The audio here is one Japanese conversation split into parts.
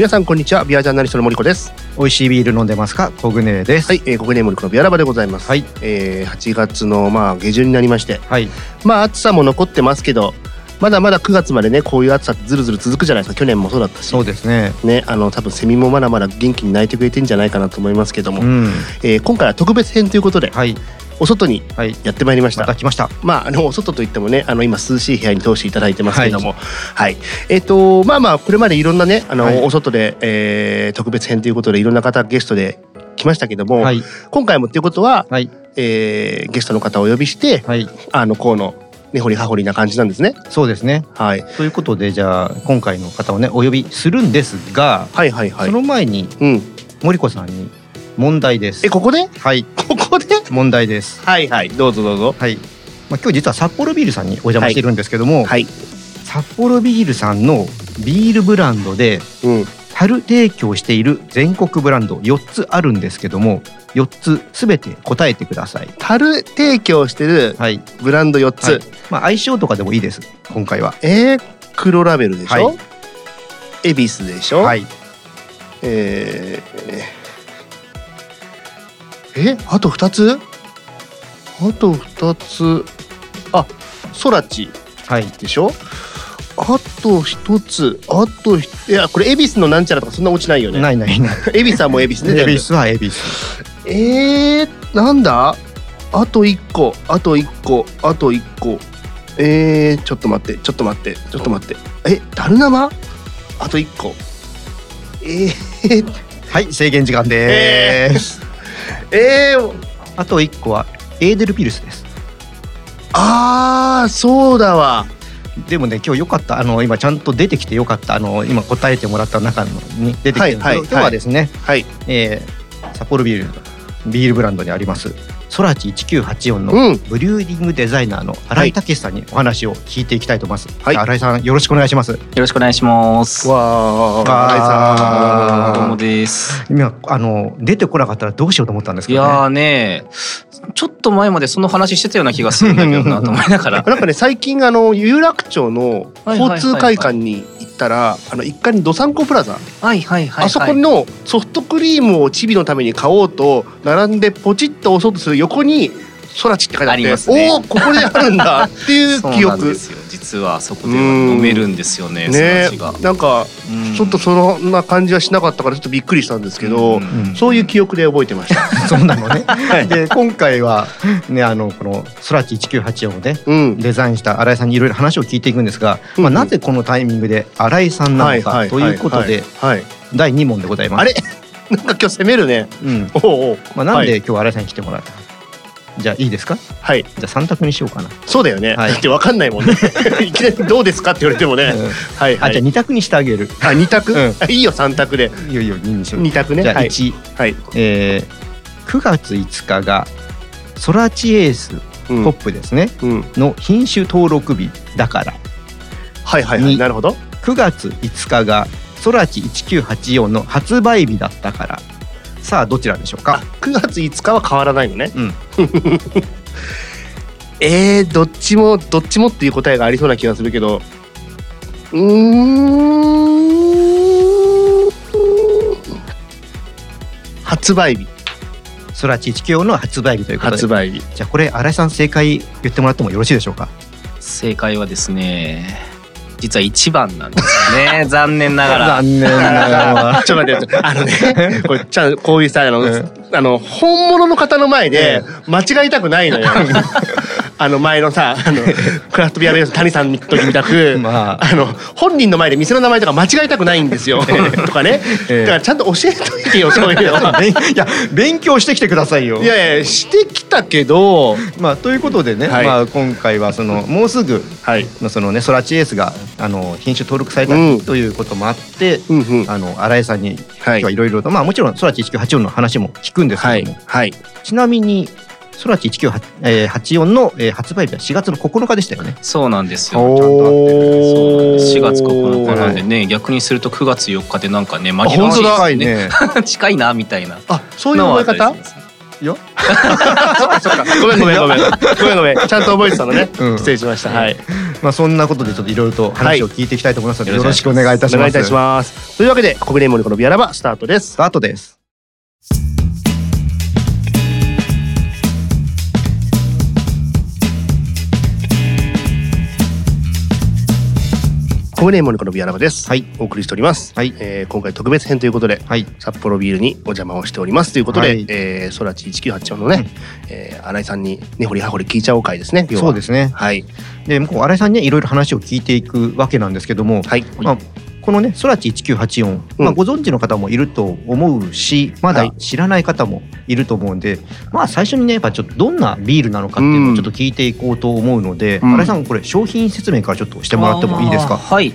皆さんこんにちは。ビアジャーナリストの森子です。美味しいビール飲んでますか？コグネです。はい、えー、ここで森子のビアラバでございます。はい。えー、8月のまあ下旬になりまして。はい。まあ暑さも残ってますけどまだまだ9月までねこういう暑さってずるずる続くじゃないですか。去年もそうだったし。そうですね。ねあの多分セミもまだまだ元気に鳴いてくれてんじゃないかなと思いますけども、うん。えー今回は特別編ということで。はいお外にはい。やってまいりました。また来ました。まあ、あのお外といってもねあの今涼しい部屋に通していただいてますけども。はい、えっ、とまあまあこれまでいろんなねあの、はい。お外で、えー特別編ということでいろんな方ゲストで来ましたけども、はい。今回もっていうことは、はい。えーゲストの方をお呼びしてはい。あのこうの根掘り葉掘りな感じなんですね。そうですね。はい、ということでじゃあ今回の方をねお呼びするんですが、はいはいはい。その前にうん、森子さんに問題です。えここで？はい。ここで？問題です。はいはい。どうぞどうぞ。はい。まあ今日実は札幌ビールさんにお邪魔してるんですけども、はい、札幌ビールさんのビールブランドでうん、樽提供している全国ブランド4つあるんですけども4つすべて答えてください。樽提供してるはい、ブランド4つ、はい。まあ相性とかでもいいです。今回は。えー、黒ラベルでしょ、はい。恵比寿でしょ、はい。えー、えあと2つ？あと2つ。あソラチはい。でしょ？あと1つ。あとひいやこれ恵比寿のなんちゃらとかそんな落ちないよね。ないないない。恵比寿はもう恵比寿ね恵比寿は恵比寿。えー、なんだ？あと1個。あと1個。あと1個。えー、ちょっと待って。ちょっと待って。ちょっと待って。えダルナあと1個。えー、はい制限時間えです、えー、あと1個はエーデルピルスです。あーそうだわ。でもね今日よかった。あの今ちゃんと出てきてよかった。あの今答えてもらった中のに出てきてるんですけど、はいはい今日はですね、はい。えー札幌ビールビールブランドにありますソラチ1984のうんブリューディングデザイナーの新井武さんにお話を聞いていきたいと思います。はい新井さんよろしくお願いします。よろしくお願いします。わーわーどうも新井さんです。今あの出てこなかったらどうしようと思ったんですけどね。いやーねちょっと前までその話してたような気がするんだけどなと思いながら。なんかね最近あの有楽町の交通会館に行ったらあの1階にどさんこプラザはいはいはい、はい。あそこのソフトクリームをチビのために買おうと並んでポチッと押そうとする横に「ソラチ」って書いてあってありますねおおここであるんだっていう そう記憶なんですよ。実はあそこでは飲めるんですよね。ね。なんかうんちょっとそんな感じはしなかったからちょっとびっくりしたんですけど、うんうんそういう記憶で覚えてました。そうなのね。はいで今回はねあのこのソラチ1984をねうん、デザインした新井さんにいろいろ話を聞いていくんですが、うんまあなぜこのタイミングで新井さんなのかということで第2問でございます。あれ？なんか今日攻めるね。うん。おうおうまあなんはい、で今日新井さんに来てもらったか。じゃあいいですか？はい、じゃあ三択にしようかな。そうだよね。はいだってわかんないもんね。いきなりどうですかって言われてもね。うんはいはい。あじゃあ二択にしてあげる。あ二択、うんあいいよ三択で。いいよいいよ二にしよう。二択ね？じゃあはい1、はい。えー、9月5日がソラチエースうんポップですね、うん。の品種登録日だからはいはいはい。になるほど。9月5日がソラチ1984の発売日だったからさあどちらでしょうか？あ、9月5日は変わらないのね。うん えー、どっちもどっちもっていう答えがありそうな気がするけど。うーん。発売日。ソラチ1984の発売日ということで発売日。じゃあこれ新井さん正解言ってもらってもよろしいでしょうか？正解はですね。実は一番なんですよね。残念ながら。残念ながら ちょっと待って、あのね、これ、ちゃん、こういうさ、あの、うんあの、本物の方の前で、間違いたくないのよ。あの、前のさ、あの、クラフトビアベース谷さんの時みたく、まああの、本人の前で店の名前とか間違えたくないんですよ。とかね。ええだから、ちゃんと教えといてよ、そういうの いや勉強してきてくださいよいやいや、してきたけど、まあということでね、はいまあ今回はそのもうすぐはい。のそのねソラチエースがあの品種登録されたうんということもあって、うんうん。あの新井さんにはい今日はいろいろと、まあもちろんソラチ1984の話も聞くんですはいけども、。はい。ちなみにソラチ1984の、えー発売日は4月の9日でしたよね。そうなんですよ。おー4月9日なんでね逆にすると9月4日でなんかね紛らわしい本ですね 近いなみたいなあ、そういう覚え方？のはあったりしますいやそっかそっか。ごめんごめんごめん。ごめんごめん。ちゃんと覚えてたのね。うん失礼しました。はい。まあそんなことでちょっといろいろと話を聞いていきたいと思いますので、はいよろしくお願いいたします。お願いいたしますというわけで国連モニコのビアラバスタートですスタートです。国連モニコのビアラバです。はい。お送りしております、はい。えー今回特別編ということではい。札幌ビールにお邪魔をしておりますということで、はい。えー、空知1984のね、えー、新井さんに根掘り葉掘り聞いちゃおう会ですね。そうですね。はい。で、こう新井さんにねいろいろ話を聞いていくわけなんですけども、はい。まあこのね、空知1984、まあ、ご存知の方もいると思うし、まだはい。知らない方もいると思うんで、まあ最初にね、やっぱちょっとどんなビールなのかっていうのをちょっと聞いていこうと思うので、うん。新井さん、これ商品説明からちょっとしてもらってもいいですか？はい。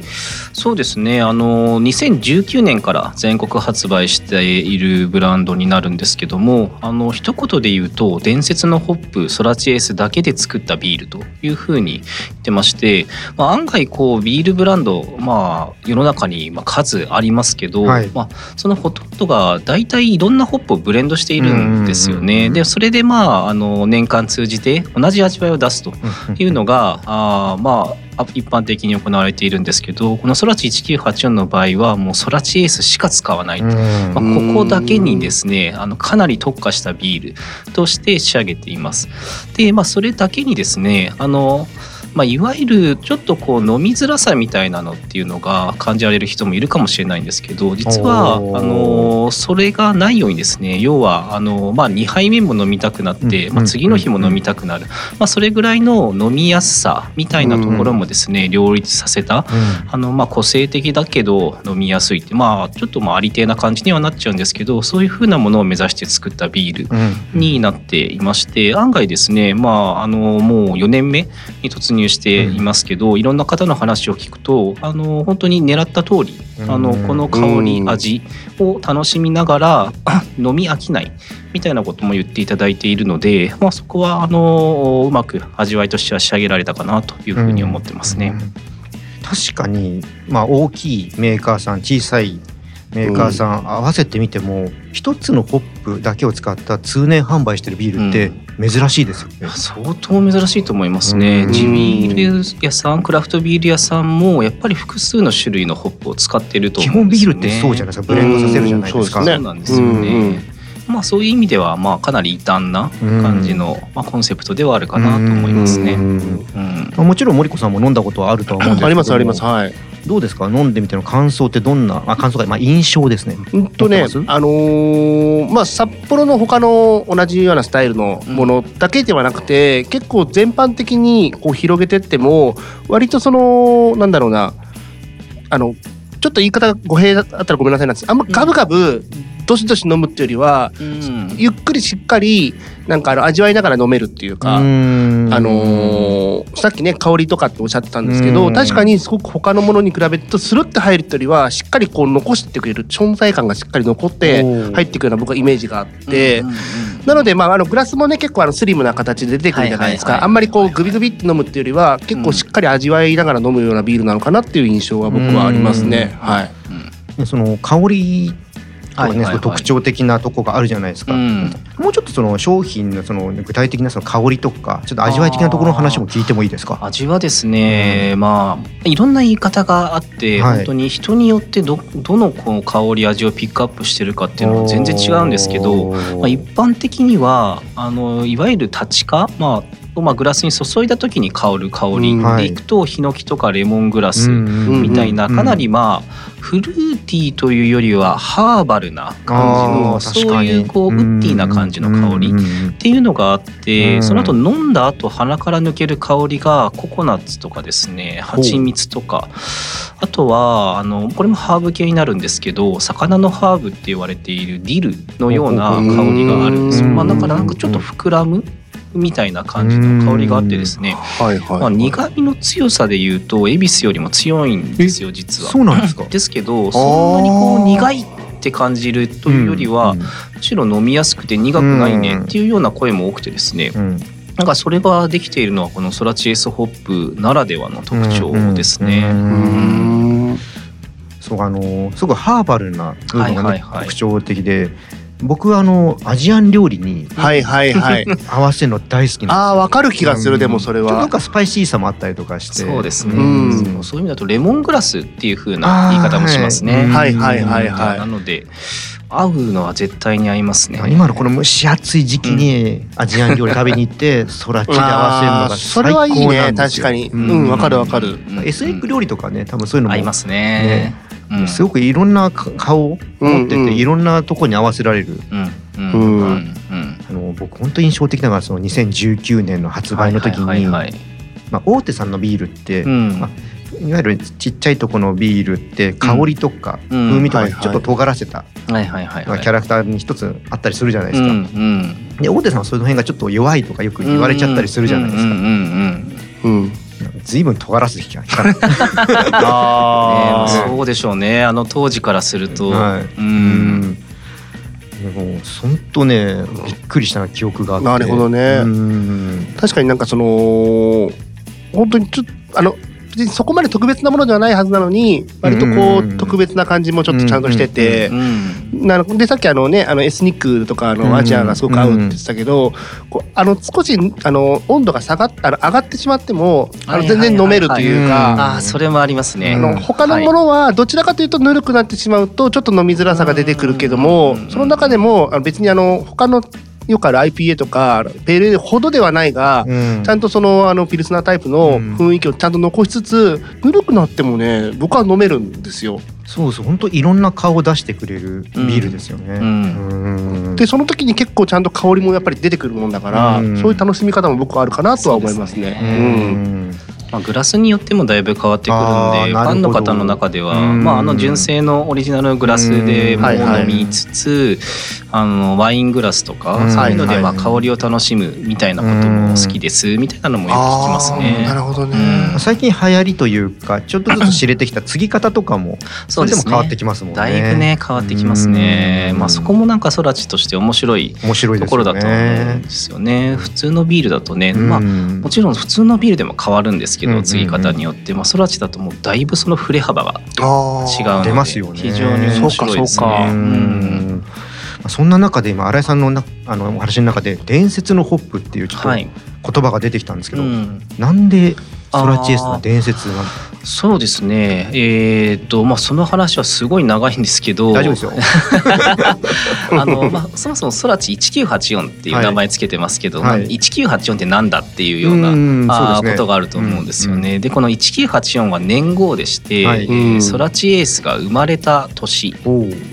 そうですね。あの2019年から全国発売しているブランドになるんですけどもあの一言で言うと伝説のホップソラチエースだけで作ったビールというふうに言ってまして、まあ、案外こうビールブランドまあ世の中にまあ数ありますけど、はい。まあ、そのほとんどが大体いろんなホップをブレンドしているんですよね。でそれでまああの年間通じて同じ味わいを出すとうんいうのがあーまああ一般的に行われているんですけどこのソラチ1984の場合はもうソラチエースしか使わないと、うん。まあ、ここだけにですねあのかなり特化したビールとして仕上げています。でまあそれだけにですねあのまあ、いわゆるちょっとこう飲みづらさみたいなのっていうのが感じられる人もいるかもしれないんですけど実はあのそれがないようにですね要はあの、まあ、2杯目も飲みたくなって、うんまあ、次の日も飲みたくなる、まあ、それぐらいの飲みやすさみたいなところもですね両立させたあのまあ個性的だけど飲みやすいってまあちょっとまあありてえな感じにはなっちゃうんですけどそういう風なものを目指して作ったビールになっていまして案外ですねまああのもう4年目に突入していますけど、いろんな方の話を聞くとあの本当に狙った通りあのうんこの香りうん。味を楽しみながら 飲み飽きないみたいなことも言っていただいているので、まあ、そこはあのうまく味わいとしては仕上げられたかなというふうに思ってますね。うん。確かに、まあ、大きいメーカーさん小さいメーカーさん合わせてみても一つのホップだけを使った通年販売してるビールって珍しいですよね。相当珍しいと思いますね。うん。地ビール屋さんクラフトビール屋さんもやっぱり複数の種類のホップを使ってるとね。本ビールってそうじゃないですか。ブレンドさせるじゃないですか。うんそうなんですよね、うん。うんまあそういう意味ではまあかなり異端な感じの、まあ、コンセプトではあるかなと思いますね。ううんん。まあもちろん森子さんも飲んだことはあるとは思うんですけど。ありますあります。はいどうですか？飲んでみての感想ってどんな、まあ、感想が、まあ、印象ですね。うんとねあのーまあ札幌の他の同じようなスタイルのものだけではなくて、結構全般的にこう広げてっても割とそのなんだろうなあのちょっと言い方が語弊だったらごめんなさいなんです。あんまガブガブどしどし飲むっていうよりはうん。ゆっくりしっかりなんかあの味わいながら飲めるっていうか。うあのーさっきね香りとかっておっしゃってたんですけうん。ど確かにすごく他のものに比べるとスルッと入るというよりはしっかりこう残してくれる存在感がしっかり残って入っていくような僕はイメージがあって、うんうんうんなのでまああのグラスもね結構あのスリムな形で出てくるじゃないですはいはいはい。かあんまりこうグビグビって飲むっていうよりは結構しっかり味わいながら飲むようなビールなのかなっていう印象は僕はありますね。うん。はい。ねその香りはいはいはい。その特徴的なとこがあるじゃないですか。うん。もうちょっとその商品のその具体的なその香りとかちょっと味わい的なところの話も聞いてもいいですか？味はですね、まあいろんな言い方があって、はい。本当に人によってどどのこう香り味をピックアップしてるかっていうのは全然違うんですけど、まあ、一般的にはあのいわゆる立化、まあまあ、グラスに注いだ時に香る香りうん。でいくと、ヒノキとかレモングラスみみたいな、うんかなりまあフルーティーというよりはハーバルな感じのそういうこうウッディな感じの香りっていうのがあって、うんその後飲んだ後鼻から抜ける香りがココナッツとかですね蜂蜜とか。あとはあのこれもハーブ系になるんですけど魚のハーブって言われているディルのような香りがあるんですよ。うんまあ、だからなんかちょっと膨らむみたいな感じの香りがあってですね、はいはい。まあ、苦味の強さで言うと恵比寿よりも強いんですよ実は。そうなんですか。ですけどそんなにこう苦いって感じるというよりは、むしろ飲みやすくて苦くないねっていうような声も多くてですね、うん、うん。なんかそれができているのはこのソラチエスホップならではの特徴ですね。うんうーん。そうあのすごいハーバルな部分がね、はいはいはい。特徴的で僕はあのアジアン料理にはいはいはい。合わせるの大好きなんですよ。あーわかる気がするでもそれは。ちょっとなんかスパイシーさもあったりとかして。そうですね、うん。そういう意味だとレモングラスっていう風な言い方もしますね。はい。はいはいはいなので合うのは絶対に合いますね。今のこの蒸し暑い時期にアジアン料理食べに行って 空地で合わせるのがあーそれ最はいい高なねんですよ。確かに。うんわかるわかる。うんエスニック料理とかね多分そういうのも合いますね。うん。すごくいろんなか顔を持ってて、うんうん。いろんなとこに合わせられる。うん。うん。うん。うん。うん。あの僕本当に印象的なのがその2019年の発売の時に、はいはいはいはい。まあ、大手さんのビールって、うん。まあいわゆるちっちゃいとこのビールって香りとかうん。風味とかちょっと尖らせたはいはいはいはい。キャラクターに一つあったりするじゃないですか。うんうん。で大手さんはその辺がちょっと弱いとかよく言われちゃったりするじゃないですか。うんうんうんうんうん随分尖らせてきあそうでしょうね。あの当時からすると、はい。うん。でも本当ねびっくりした記憶があって。なるほどね。うん。確かになんかその本当にちょっとあの別にそこまで特別なものではないはずなのに割とこう特別な感じもちょっとちゃんとしててうん。なのでさっきあのねあのエスニックとかあうん。のアジアがすごく合うって言ってたけどあの少しあの温度が下がっあの上がってしまってもあの全然飲めるというか。あーそれもありますね。あの他のものはどちらかというとぬるくなってしまうとちょっと飲みづらさが出てくるけどもうん。その中でも別にあの他のよくある IPA とかペールほどではないがうんちゃんとそのあのピルスナータイプの雰囲気をちゃんと残しつつぬるくなってもね僕は飲めるんですよ。そうそう本当いろんな顔を出してくれるビールですよね。うん。うん。でその時に結構ちゃんと香りもやっぱり出てくるもんだからうん。そういう楽しみ方も僕はあるかなとは思いますね。まあ、グラスによってもだいぶ変わってくるんでファンの方の中では、うん。まあ、あの純正のオリジナルグラスでもうん。はいはい。飲みつつ、あのワイングラスとか、うん。そういうのでまあはい香りを楽しむみたいなことも好きですみたいなのもよく聞きますね。なるほどね。うん。最近流行りというかちょっとずつ知れてきた継ぎ方とかもそれでも変わってきますもんね。だいぶね変わってきますね。うんまあそこもなんか空知として面白い面白い。ところだと思うんですよね。普通のビールだとね、まあうんもちろん普通のビールでも変わるんですけど、継ぎ方によって、まあ、空知だともうだいぶその振れ幅が違うので出ますよね非常に面白いですそうかそうかね。うんまあそんな中で今新井さんのなあのお話の中で伝説のホップっていうちょっとはい言葉が出てきたんですけど、うんなんでソラチエスの伝説なんそうですね、えーとまあ、その話はすごい長いんですけど。大丈夫ですよ。あの、まあ、そもそも空知1984っていう名前つけてますけど、はい。まあ1984ってなんだっていうような、うんあことがあると思うんですよね。でこの1984は年号でして、はい。えーうん。ソラチエースが生まれた年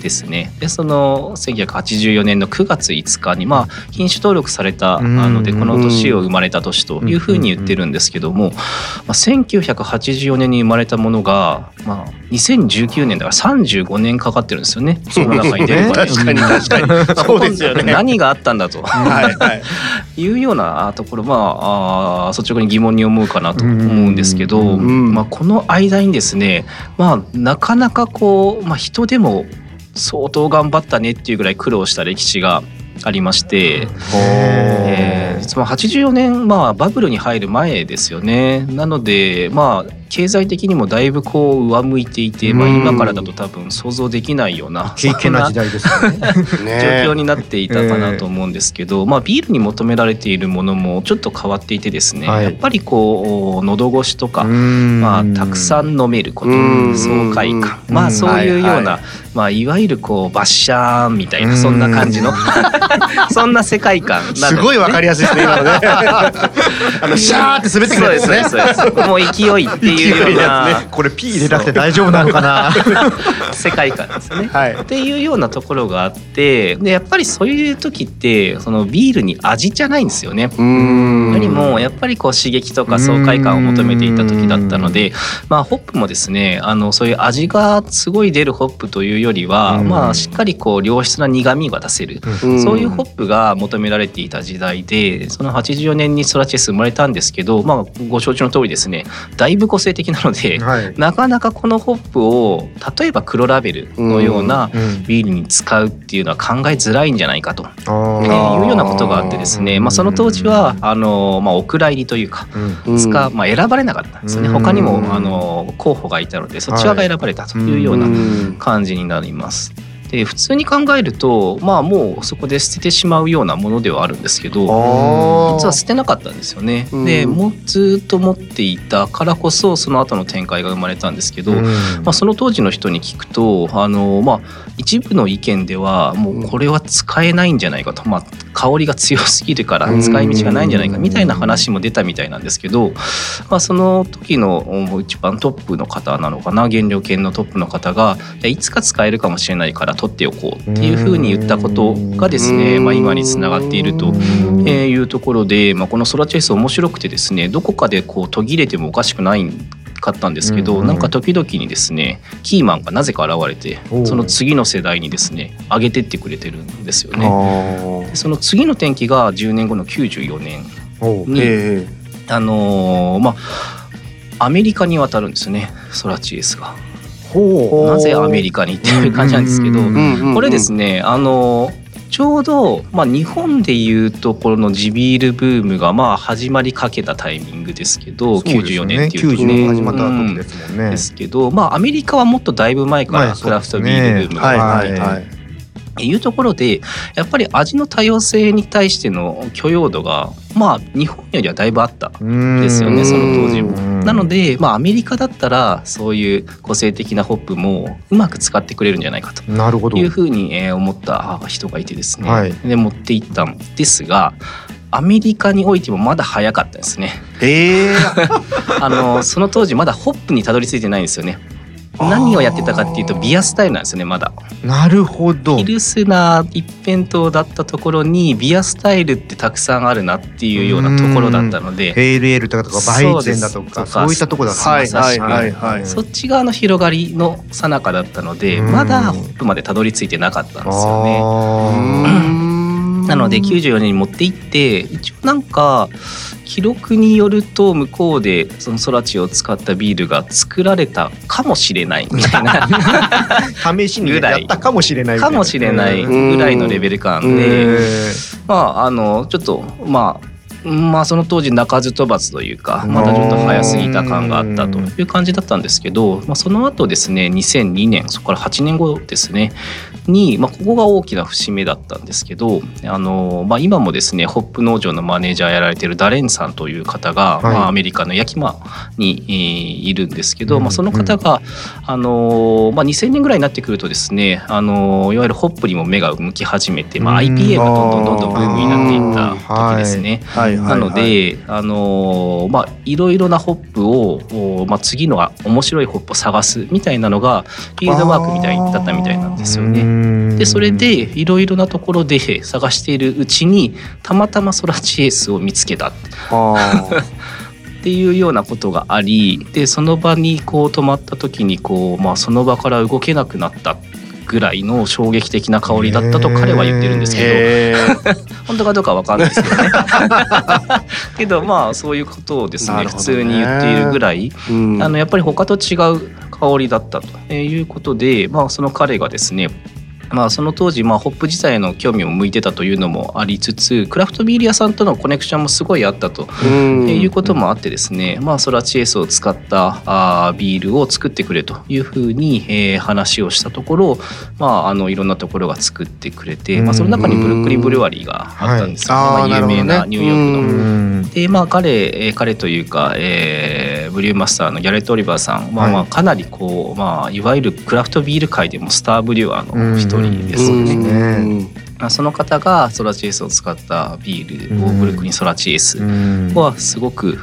ですね。でその1984年の9月5日にまあ品種登録されたのでこの年を生まれた年というふうに言ってるんですけども、まあ、1984年に生まれたものがまあ2019年だから35年かかってるんですよね。その中に出るまで。確かに確かにそうですよね。何があったんだとはいはい。いうようなところまああー率直に疑問に思うかなと思うんですけど、うんまあ、この間にですね、まあ、なかなかこう、まあ、人でも相当頑張ったねっていうぐらい苦労した歴史がありまして、えー実は84年、まあ、バブルに入る前ですよね。なのでまあ経済的にもだいぶこう上向いていて、まあ、うん今からだと多分想像できないような経験な時代ですよね。ね。状況になっていたかなと思うんですけど、まあ、ビールに求められているものもちょっと変わっていてですね、はい。やっぱりこう喉越しとか、まあ、たくさん飲めることうん爽快感。うん。まあそういうような、はいはい。まあ、いわゆるこうバッシャーンみたいなうん。そんな感じの そんな世界観なのすごいわかりやすいですね今のね。あのシャーって滑ってくるやつね。そうですそうです。もう勢いっていうよう勢いのやなこれ P 入れなくて大丈夫なのかな。世界観ですね。はい。っていうようなところがあってでやっぱりそういう時ってそのビールに味じゃないんですよね。うーんよりもやっぱりこう刺激とか爽快感を求めていた時だったので、まあ、ホップもですねあのそういう味がすごい出るホップというよりは、うんまあ、しっかりこう良質な苦味が出せる、うんそういうホップが求められていた時代でその84年にソラチェス生まれたんですけど、まあ、ご承知の通りですねだいぶ個性的なので。はい。なかなかこのホップを例えば黒ラベルのようなうんビールに使うっていうのは考えづらいんじゃないかとあー。いうようなことがあってですね、まあ、その当時はあの、まあ、お蔵入りというかうん。まあ、選ばれなかったんですよね。うん。他にもあの候補がいたのでそちらが選ばれたというようなうん。感じになります。で普通に考えるとまあもうそこで捨ててしまうようなものではあるんですけどあ実は捨てなかったんですよね。うん。でもうずっと持っていたからこそその後の展開が生まれたんですけど、まあ、その当時の人に聞くとあの、まあ、一部の意見ではもうこれは使えないんじゃないかと、まあ、香りが強すぎるから使い道がないんじゃないかみたいな話も出たみたいなんですけど、まあ、その時の一番トップの方なのかな原料研のトップの方がいつか使えるかもしれないから取っておこうっていうふうに言ったことがですね、まあ、今につながっていると。えーいうところで、まあ、このソラチェイス面白くてですねどこかでこう途切れてもおかしくないかったんですけど、なんか時々にですねキーマンがなぜか現れてその次の世代にですね上げてってくれてるんですよね。その次の転機が10年後の94年に、えあのーまあアメリカに渡るんですねソラチエスが。ほなぜアメリカにっていう感じなんですけど、これですねあのちょうど、まあ、日本でいうところの地ビールブームがまあ始まりかけたタイミングですけど、94年っていうと90ね年始まった時ですもんね。ですけど、まあ、アメリカはもっとだいぶ前からクラフトビールブームはいがはいはい。いうところでやっぱり味の多様性に対しての許容度がまあ日本よりはだいぶあったですよねその当時も。なので、まあ、アメリカだったらそういう個性的なホップもうまく使ってくれるんじゃないかとなるほど。いうふうにえー思った人がいてですね、はいで持って行ったんですがアメリカにおいてもまだ早かったですね。ええ あのその当時まだホップにたどり着いてないんですよね。何をやってたかっていうとビアスタイルなんですよねまだ。なるほど。ピ。ルスナー一辺倒だったところにビアスタイルってたくさんあるなっていうようなところだったので。エールとかとかバイゼンだとかそういったところだったんですねはいはいはいはい。そっち側の広がりの最中だったのでうん。まだホップまでたどり着いてなかったんですよね。あなので94年に持って行って一応なんか記録によると向こうでそのソラチを使ったビールが作られたかもしれないみたいな。ー試しにやったかもしれないかもしれないぐらいのレベル感うん。でまああのちょっとまあまあその当時鳴かず飛ばずというかまだちょっと早すぎた感があったという感じだったんですけど、まあ、その後ですね2002年そこから8年後ですねに、まあ、ここが大きな節目だったんですけどあの、まあ、今もですねホップ農場のマネージャーやられてるダレンさんという方が、はい。まあ、アメリカの焼き間に、えーいるんですけど、うん。まあ、その方が、あのまあ、2000年ぐらいになってくるとですね、あのいわゆるホップにも目が向き始めて、まあ、うん。IPA がどんどんどんどんブームになっていった時ですね。はいはいはいなので、あのまあいろいろなホップを、おまあ、次の面白いホップを探すみたいなのがフィールドワークみたいだったみたいなんですよね。ねでそれでいろいろなところで探しているうちにたまたまソラチエースを見つけた。あ っていうようなことがありでその場にこう止まった時にこう、まあ、その場から動けなくなったぐらいの衝撃的な香りだったと彼は言ってるんですーけど。へ本当かどうかわかんないですけどね。けどまあそういうことをですねね。通に言っているぐらいーうん。あのやっぱり他と違う香りだったということで、まあ、その彼がですねまあ、その当時、まあ、ホップ自体への興味を向いてたというのもありつつクラフトビール屋さんとのコネクションもすごいあったとうん。いうこともあってですね、まあ、ソラチエースを使ったあービールを作ってくれというふうに、えー話をしたところ、まあ、あのいろんなところが作ってくれて、まあ、その中にブルックリンブルワリーがあったんですよね、はいまあ、有名なニューヨークの。うん。でまあ彼えー彼というか、えーブリューマスターのギャレット・オリバーさん、まあ、まあはいかなりこう、まあ、いわゆるクラフトビール界でもスターブリュワーの一人ですよね。その方がソラチエースを使ったビールをうん。ブルックリンソラチエースうん。はすごく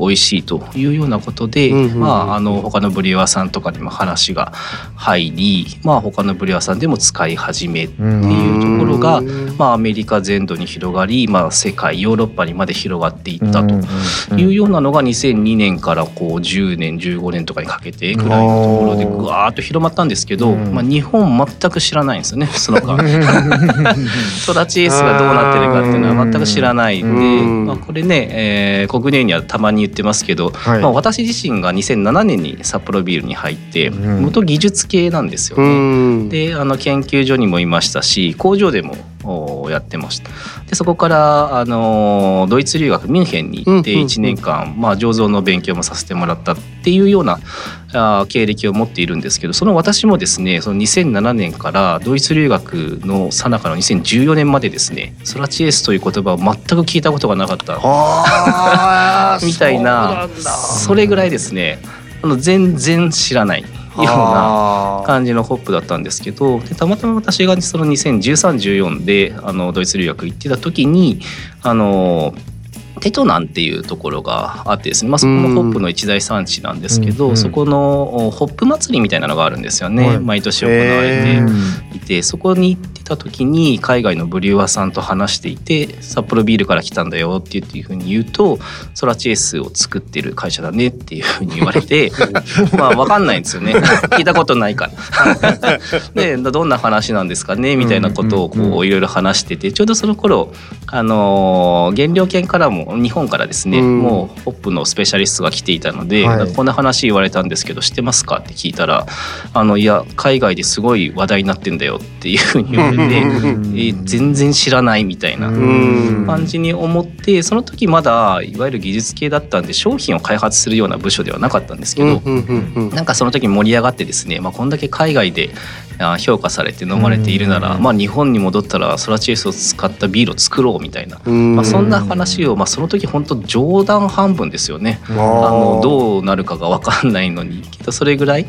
美味しいというようなことで、まあ、あの他のブリュワーさんとかにも話が入り、まあ、他のブリュワーさんでも使い始めっていうところが、まあ、アメリカ全土に広がり、まあ、世界ヨーロッパにまで広がっていったというようなのが2002年からこう10年15年とかにかけてぐらいのところでぐわーっと広まったんですけど、うん。まあ、日本全く知らないんですよねその間。ソラチエースがどうなってるかっていうのは全く知らないんで、うん。まあ、これね、えー、国内にはたまに言ってますけど、はい。まあ、私自身が2007年に札幌ビールに入ってうん。元技術系なんですようね。ん。であの研究所にもいましたし工場でもおをやってました。でそこからあのドイツ留学ミュンヘンに行ってうんうんうん。1年間、まあ、醸造の勉強もさせてもらったっていうようなあー経歴を持っているんですけどその私もですねその2007年からドイツ留学の最中の2014年までですねソラチエースという言葉を全く聞いたことがなかった みたいなそれぐらいですね全然知らないような感じのホップだったんですけどでたまたま私がその201314であのドイツ留学行ってた時にあのテトナンっていうところがあってですね、まあ、そこもホップの一大産地なんですけど、うんうんそこのおホップ祭りみたいなのがあるんですよね、はい。毎年行われへていてそこに行ってた時に海外のブリュワーさんと話していて札幌ビールから来たんだよっていうふうに言うとソラチエースを作ってる会社だねっていうふうに言われて まあ分かんないんですよね。聞いたことないから。でどんな話なんですかね？みたいなことをこういろいろ話しててちょうどその頃あのー原料研からも日本からですね、うん。もうホップのスペシャリストが来ていたので、はいこんな話言われたんですけど知ってますか？って聞いたらあのいや海外ですごい話題になってんだよっていうふうに言われんえー全然知らないみたいな。ん感じに思ってその時まだいわゆる技術系だったんで商品を開発するような部署ではなかったんですけど、なんかその時盛り上がってですね、まあ、こんだけ海外であ評価されて飲まれているなら、うん。まあ、日本に戻ったらソラチエースを使ったビールを作ろうみたいな、うん。まあ、そんな話を、まあ、その時本当冗談半分ですよね。あ。のどうなるかが分かんないのに けどそれぐらい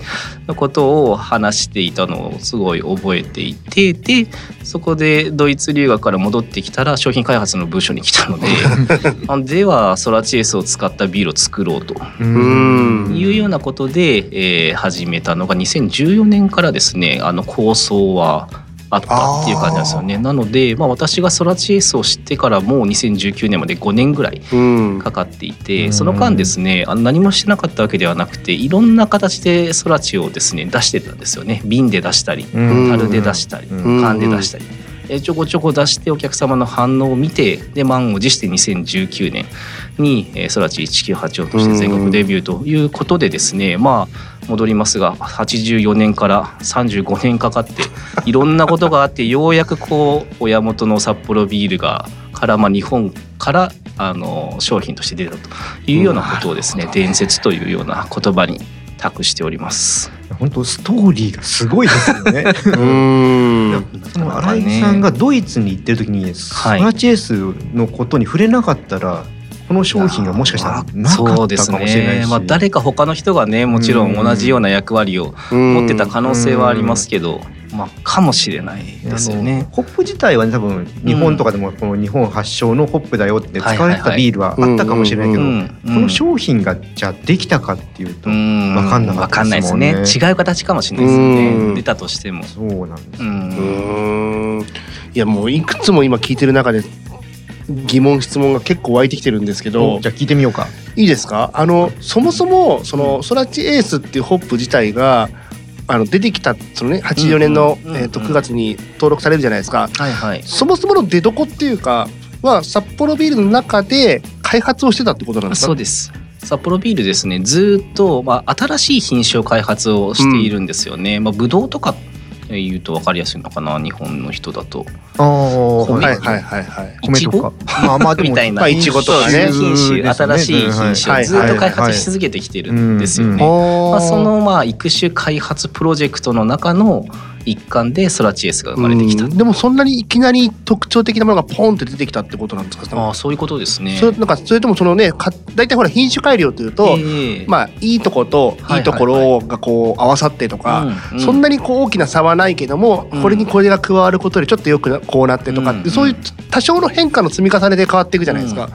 のことを話していたのをすごい覚えていてでそこでドイツ留学から戻ってきたら商品開発の部署に来たので あではソラチエースを使ったビールを作ろうと。うん。いうようなことで、えー始めたのが2014年からですねあの構想はあったっていう感じなんですよね。なので、まあ、私がソラチエースを知ってからもう2019年まで5年ぐらいうん。かかっていうん。てその間ですねあの何もしてなかったわけではなくていろんな形でソラチをですね出してたんですよね。瓶で出したりうん。樽で出したりうん。缶で出したり。えちょこちょこ出してお客様の反応を見てで満を持して2019年にえーソラチ1984として全国デビューということでですねまあ戻りますが84年から35年かかっていろんなことがあって ようやくこう親元の札幌ビールがからまあ日本からあの商品として出たというようなことをですね伝説というような言葉に託しております。本当ストーリーがすごいですよね。うんその新井さんがドイツに行ってる時にソラチエースのことに触れなかったらこの商品がもしかしたらなかったかもしれないし、ね。まあ、誰か他の人がねもちろん同じような役割を持ってた可能性はありますけど、まあ、かもしれないですよあねの。ホップ自体はね多分日本とかでもこの日本発祥のホップだよって使われてたビールはあったかもしれないけど、うん。この商品がじゃあできたかっていうと、うん。わかんなかわかんないですすったでもんね。ね違う形かもしれないですね。ん。出たとしても。そうなんですうよ、ん。うん。いやもういくつも今聞いてる中で疑問質問が結構湧いてきてるんですけど。じゃあ聞いてみようか。いいですか？あのそもそもそのソラチエースっていうホップ自体があの出てきたそのね84年の、うんうんえー、と9月に登録されるじゃないですか。はいはい。そもそもの出どこっていうかは札幌ビールの中で開発をしてたってことなんですか？そうです。札幌ビールですね。ずーっと、まあ、新しい品種を開発をしているんですよね、まあ、ブドウとか言うと分かりやすいのかな日本の人だと。ああ、米はいはいはいはい。米とか。まあまあでもみたいな。まあいちごとかね。品種新しい品種はいをずっと開発し続けてきてるんですよね。まあ、そのまあ育種開発プロジェクトの中の一環でソラチエースが生まれてきた。うん。でもそんなにいきなり特徴的なものがポンって出てきたってことなんですか？ああそういうことですね。それなんかそれともそのねか大体ほら品種改良というと、ええ。まあいいとこといいところがこう合わさってとか、そんなにこう大きな差はないけども、うん。これにこれが加わることでちょっとよくなこうなってとかって、うんそういう多少の変化の積み重ねで変わっていくじゃないですか。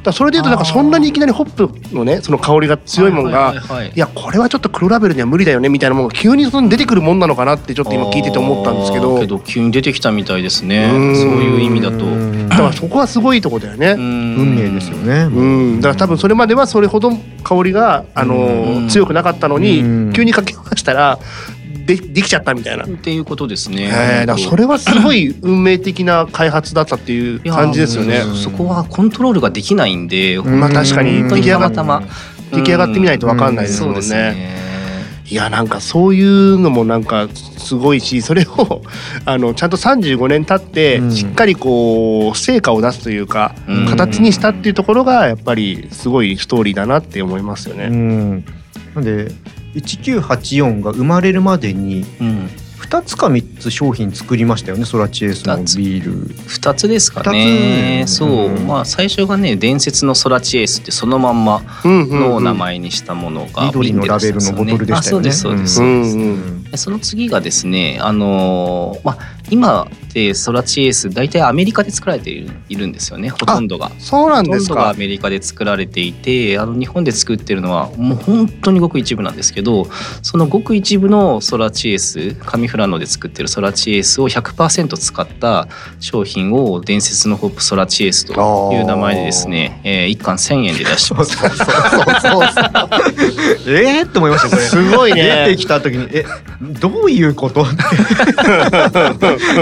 うんだからそれでいうとなんかそんなにいきなりホップのねその香りが強いもんが、はいやこれはちょっと黒ラベルには無理だよねみたいなものが急にその出てくるもんなのかなってちょっと今聞いてて思ったんですけどけど急に出てきたみたいですね。うんそういう意味だと。うんだからそこはすごいとこだよね。運運命ですよ。ね。うん、だから多分それまではそれほど香りが、あのうん強くなかったのに、うん急にかけましたらでできちゃったみたいな。っていうことですね。えー、だからそれはすごい運命的な開発だったっていう感じですよね。そこはコントロールができないんで、うんまあ確かに本当に出来上がったま出来上がってみないとわかんないですもんね。そうですね。いいやなんかそういうのもなんかすごいしそれを あのちゃんと35年経ってうんしっかりこう成果を出すというか、うん形にしたっていうところがやっぱりすごいストーリーだなって思いますようね。んなんで1984が生まれるまでにうん、2つか3つ商品作りましたよねソラチエースのビール。2つですか二ねつ。そう、うん。まあ最初がね伝説のソラチエースってそのまんまうんうんうん。の名前にしたものが緑のラベルのボトルでしたよね。あそうですそうです、うんそうん。でその次がですねあのーまあ今ってソラチエース大体アメリカで作られているいるんですよねほとんどが。そうなんですか。んどがアメリカで作られていてあの日本で作ってるのはもう本当にごく一部なんですけどそのごく一部のソラチエース上富良野で作ってるソラチエースを100%使った商品を伝説のホップソラチエースという名前でですね、えー、1缶1000円で出してます。そうそうそうえーって思いましたこれ。すごいね出てきた時にえどういうこと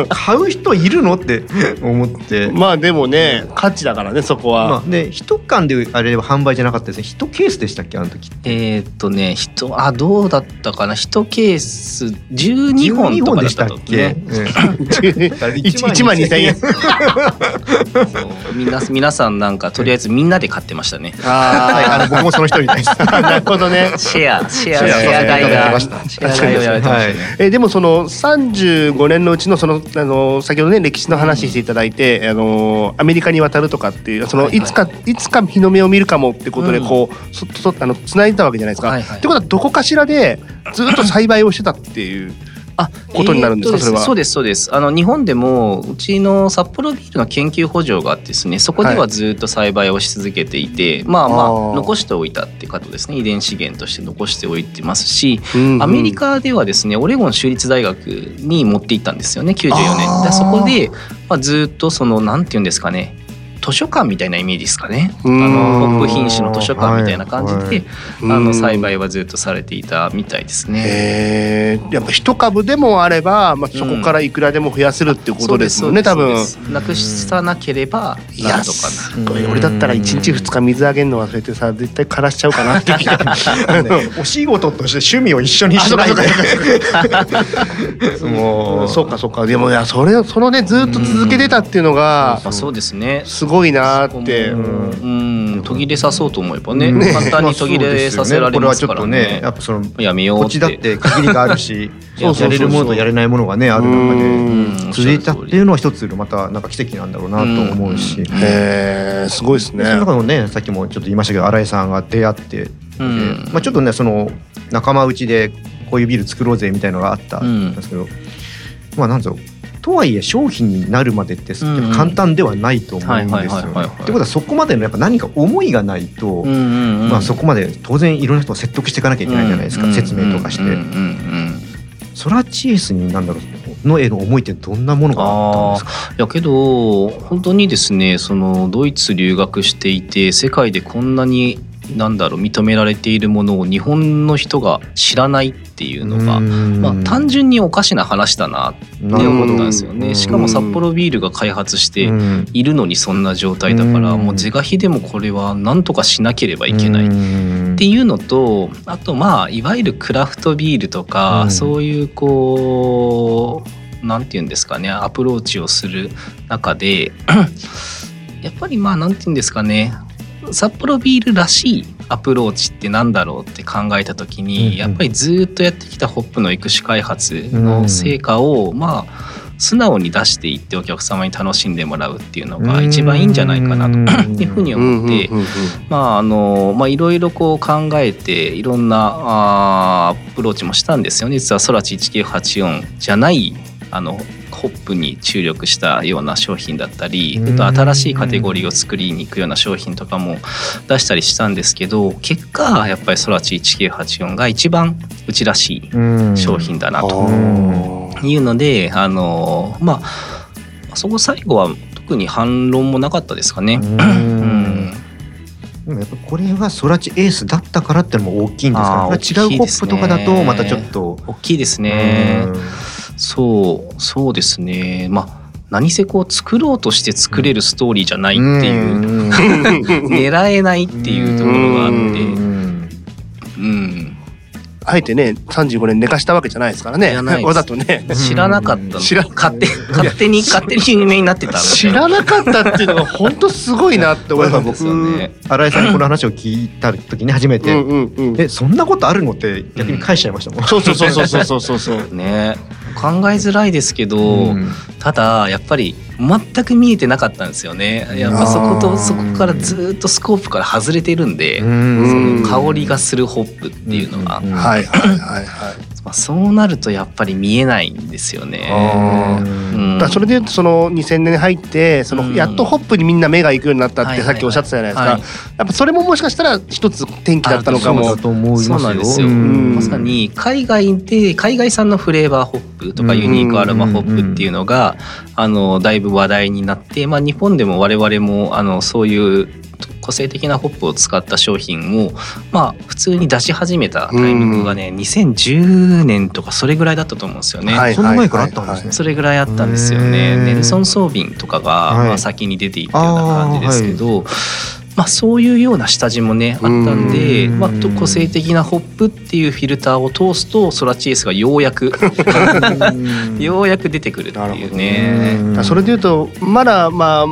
買う人いるの？って思って。まあでもね価値だからねそこは。まあ、で一缶であれは販売じゃなかったですね一ケースでしたっけ？あの時えーっとね人あどうだったかな？1ケース12本とかだったとけ、ね。1万2000円。そうみんな皆さんなんかとりあえずみんなで買ってましたね。はい、ああの僕もその一人です。あ なるほどね。シェアシェアシェア買いがましたシェア買いをやられてましたね。えでもその35年のうちのそのあの先ほどね歴史の話していただいて、あのアメリカに渡るとかっていうそのはいはいいつか、いつか日の目を見るかもってことでうんこうそそあの繋いでたわけじゃないですか。はいはいってことはどこかしらでずっと栽培をしてたっていう。あことになるんですか？それは。そうですそうです。あの日本でもうちの札幌ビールの研究補助があってですねそこでははいずっと栽培をし続けていて、まあまああー。残しておいたってことですね。遺伝資源として残しておいてますしうんうん。アメリカではですねオレゴン州立大学に持って行ったんですよね94あー。年でそこで、まあ、ずっとそのなんて言うんですかね図書館みたいなイメージですかね。あうん。のホップ品種の図書館みたいな感じで、はい。はいうん。あの栽培はずっとされていたみたいですね。やっぱ一株でもあれば、まあ、そこからいくらでも増やせるってことですもんね、多分。そうです。なくさなければいん。とかすごい。俺だったら1日2日水あげるの忘れてさ絶対枯らしちゃうかなって お仕事として趣味を一緒にしないで。もう。そうかそうか。でもいやそれをそのねずっと続けてたっていうのがまあそうですね。すごいなって。うん。途切れさそうと思えばね、ね。簡単に途切れさせられますからこれはちょっとねね。やっぱそのやめようっ。こってちだって限りがあるし そうそうそうそう。やれるものとやれないものがねある中うでん。続いたっていうのは一つのまたなんか奇跡なんだろうなと思うし。うん。へえすごいですね。でその中のねさっきもちょっと言いましたけど新井さんが出会って、でうん。まあ、ちょっとねその仲間内でこういうビール作ろうぜみたいのがあったんですけど、まあなんぞとはいえ商品になるまでって簡単ではないと思うんですよってことはそこまでのやっぱ何か思いがないと、まあ、そこまで当然いろんな人を説得していかなきゃいけないじゃないですか、うん説明とかして。ソラチエースになんだろうのへの思いってどんなものがあったんですか？いやけど本当にですねそのドイツ留学していて世界でこんなになんだろう認められているものを日本の人が知らないっていうのが、まあ、単純におかしな話だなって思ったんですよね。しかも札幌ビールが開発してうん。いるのにそんな状態だからうん。もう是が非でもこれは何とかしなければいけない。っうんていうのとあとまあいわゆるクラフトビールとか、うん。そういうこうなんて言うんですかねアプローチをする中で やっぱりまあなんて言うんですかね札幌ビールらしいアプローチってなんだろうって考えた時に、うんうん。やっぱりずっとやってきたホップの育種開発の成果を、まあ素直に出していってお客様に楽しんでもらうっていうのが一番いいんじゃないかなというふうに思って、うんうんうんうん。まああのまあいろいろこう考えていろんなアプローチもしたんですよね。実はソラチ1984じゃないあのホップに注力したような商品だったりうん。あと新しいカテゴリーを作りに行くような商品とかも出したりしたんですけど結果やっぱりソラチ1984が一番うちらしい商品だなとあいうのであのまあそこ最後は特に反論もなかったですかね。うん。でもやっぱこれがソラチエースだったからってのも大きいんですかあーこれ違うホップとかだとまたちょっと。大きいですね。そうそうですね。まあ何せこう作ろうとして作れるストーリーじゃないっていう。狙えないっていうところがあって。うん。あえてね35年寝かしたわけじゃないですからね。わざとね。知らなかった勝手勝手に勝手に有名になってた知らなかったっていうのが本当すごいなって思いますね、新井さんにこの話を聞いた時に初めて、えそんなことあるのって逆に返しちゃいましたもん、ん、そうそうそうそうそうそうそう。ね。考えづらいですけど、うん。ただやっぱり全く見えてなかったんですよね。やっぱそことそこからずっとスコープから外れてるんで、うん。その香りがするホップっていうのが、うん。はいはいはいはい。まあ、そうなるとやっぱり見えないんですよね。うん。それでいうとその2000年に入ってそうん。のやっとホップにみんな目が行くようになったっはいてさっきおっしゃってたじゃないですはい。かやっぱそれももしかしたら一つ転機だったのかそうも。だと思いますよ。そうなんですよ、うん。まさに海外で海外産のフレーバーホップとかユニークアロマホップっていうのが、あのだいぶ話題になって、まあ、日本でも我々もあのそういう個性的なホップを使った商品を、まあ、普通に出し始めたタイミングがね、2010年とかそれぐらいだったと思うんですよね。はいその前からあったんですね。それぐらいあったんですよね。ネルソン・ソービンとかが、はいまあ、先に出ていったような感じですけど、まあ、そういうような下地もねあったんで、うん。まあ、と個性的なホップっていうフィルターを通すとソラチエースがようやく ようやく出てくるっていうね。うん。だからそれでいうとまだまあ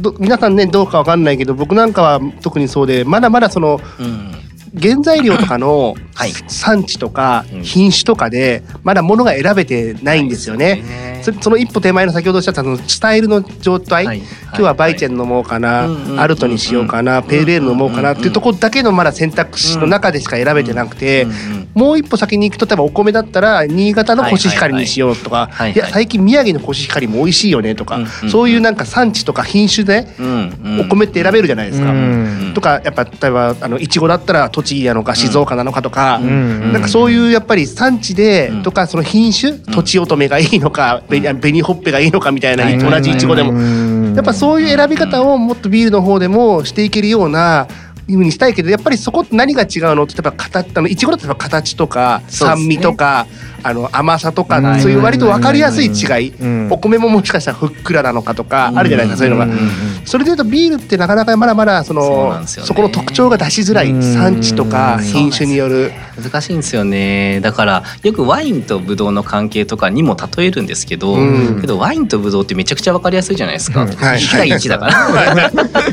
ど皆さんねどうかわかんないけど僕なんかは特にそうでまだまだそのうん原材料とかのはい。産地とかうん。品種とかでまだ物が選べてないんですよね。そその一歩手前の先ほどおっしゃったそのスタイルの状態、はい。今日はバイチェン飲もうかな、うんうんうんアルトにしようかな、ペールエール飲もうかなっていうところだけのまだ選択肢の中でしか選べてなくて、うんうんもう一歩先に行くと例えばお米だったら新潟のコシヒカリにしようとか、はいはい。はいいや最近宮城のコシヒカリも美味しいよねとか、うんうんそういうなんか産地とか品種でうんうんお米って選べるじゃないですか。うんとかやっぱ例えばあのいちごだったら栃木なのか静岡なのかとか、うんなんかそういうやっぱり産地でうん。とかその品種、とちおとめがいいのか、べうん。紅ほっぺがいいのかみたいな、はい同じいちごでも、もやっぱそういう選び方をもっとビールの方でもしていけるようないうふうにしたいけどやっぱりそこって何が違うの？って例えば形あのいちごだと形とか酸味とか、あの甘さとか、はい。そういう割と分かりやすい違い、うん。お米ももしかしたらふっくらなのかとかあるじゃないですか、そういうのが。んそれでいうとビールってなかなかまだまだそのそこの特徴が出しづらいうん。産地とか品種による。難しいんですよね。だからよくワインとブドウの関係とかにも例えるんですけど、うん。けどワインとブドウってめちゃくちゃ分かりやすいじゃないですか、うん。はい。1対1だから。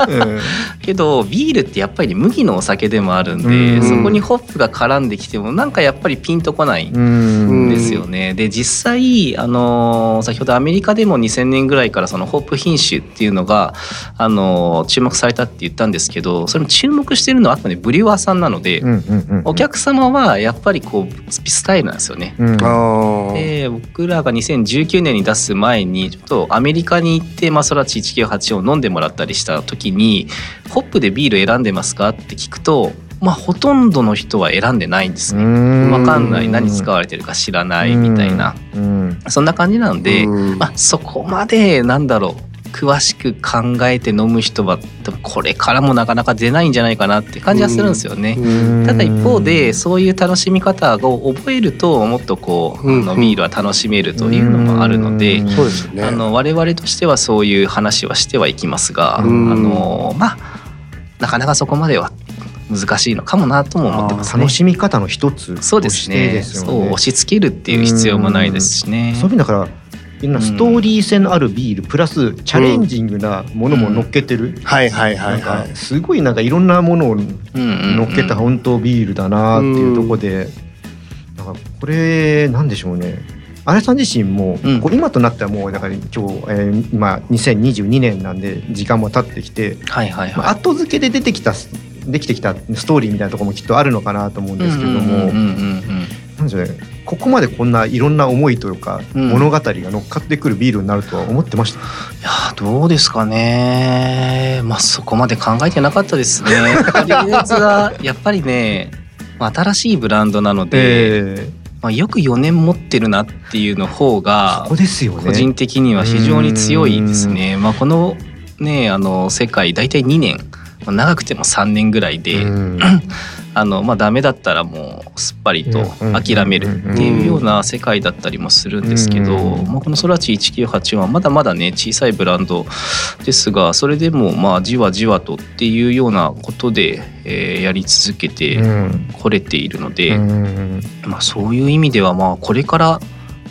うんけどビールってやっぱり麦のお酒でもあるんで、うんそこにホップが絡んできてもなんかやっぱりピンとこないんですよね。で実際あの先ほどアメリカでも2000年ぐらいからそのホップ品種っていうのがあの注目されたって言ったんですけどそれも注目してるのはあくまでブリュワーさんなので、うんうんうんお客様はやっぱりこうスタイルなんですよね。うんあーで僕らが2019年に出す前にちょっとアメリカに行ってマソラチ1984を飲んでもらったりした時に「ホップでビール選んでますか?」って聞くとまあほとんどの人は選んでないんですね。わかんない。何使われてるか知らないみたいな。うん。そんな感じなんで、うん。まあ、そこまでなんだろう詳しく考えて飲む人は多分これからもなかなか出ないんじゃないかなって感じはするんですよね。うん。ただ一方でそういう楽しみ方を覚えるともっとこううんあのビールは楽しめるというのもあるので我々としてはそういう話はしてはいきますがあうん。のまあなかなかそこまでは難しいのかもなとも思ってますね。楽。しみ方の一つそうでとしてすねですよそう押し付けるっていう必要もないですしね。そういう意味だからストーリー性のあるビールプラスチャレンジングなものも乗っけてる、はいはいはない。んはかい。すごいなんかいろんなものを乗乗っけた本当ビールだなっていうところで、なんかこれなんでしょうね。新井さん自身も、う今となってはもうだから今日、えー今2022年なんで時間も経ってきて、はいはいまあは後付けで出てきたできてきたストーリーみたいなところもきっとあるのかなと思うんい。ですけれども、ここまでこんないろんな思いというか、うん物語が乗っかってくるビールになるとは思ってました？いやーどうですかねまあそこまで考えてなかったですね。とりあえずはやっぱりねまあ新しいブランドなので、えまあ、よく4年持ってるなっていうの方ーが。個人的には非常に強いですね。まあ、このねあの世界大体2年まあ長くても3年ぐらいで、うん。あのまあダメだったらもうすっぱりと諦めるっていうような世界だったりもするんですけど、まあ、このソラチ1984はまだまだね小さいブランドですがそれでもまあじわじわとっていうようなことで、えーやり続けてこれているので、まあ、そういう意味ではまあこれから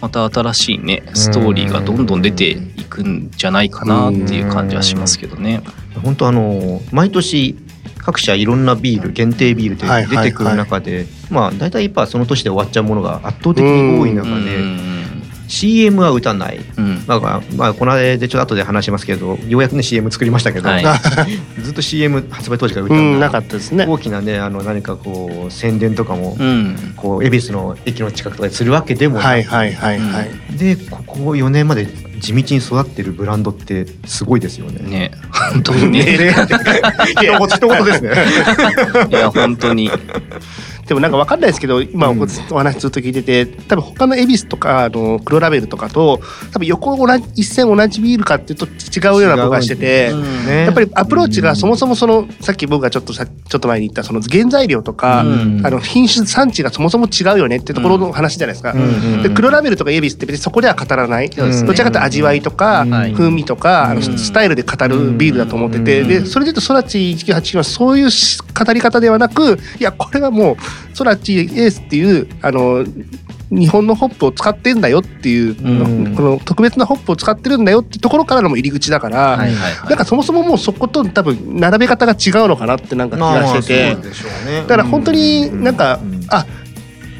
また新しいねストーリーがどんどん出ていくんじゃないかなっていう感じはしますけどね。本当あの毎年各社いろんなビール限定ビールではいはい出てくる中で、まあ大体やっぱその年で終わっちゃうものが圧倒的に多い中うで、ん CM は打たない。うん。まあ、まあ、この間でちょっと後で話しますけどようやくね CM 作りましたけど、はい。ずっと CM 発売当時から打たんだんなかったですね。大きなねあの何かこう宣伝とかも、うん。こう恵比寿の駅の近くとかでするわけでもないはいはいはい、でここ4年まで地道に育ってるブランドってすごいですよね。ね。本当にね。いや一言ですね。いや本当にでもなんかわかんないですけど今お話ずっと聞いてて多分他の恵比寿とかあの黒ラベルとかと多分横同じ一線同じビールかっていうと違うような僕はしてて。ね。やっぱりアプローチがそもそもそのさっき僕がちょっとさちょっと前に言ったその原材料とか、うん。あの品種産地がそもそも違うよねってところの話じゃないですか。うん。うん。で黒ラベルとか恵比寿って別にそこでは語らない、ねどちらかというと味わいとか、はい。風味とか、あのうん。スタイルで語るビールだと思ってて、うん。でそれで言うとソラチ1989はそういうし語り方ではなくいやこれはもうソラチエースっていうあの日本のホップを使ってんだよっていう、うん。この特別なホップを使ってるんだよってところからの入り口だから、はいはいはい。なんかそもそももうそこと多分並べ方が違うのかなってなんか気がしてて、ね。だから本当になんか、うん。あ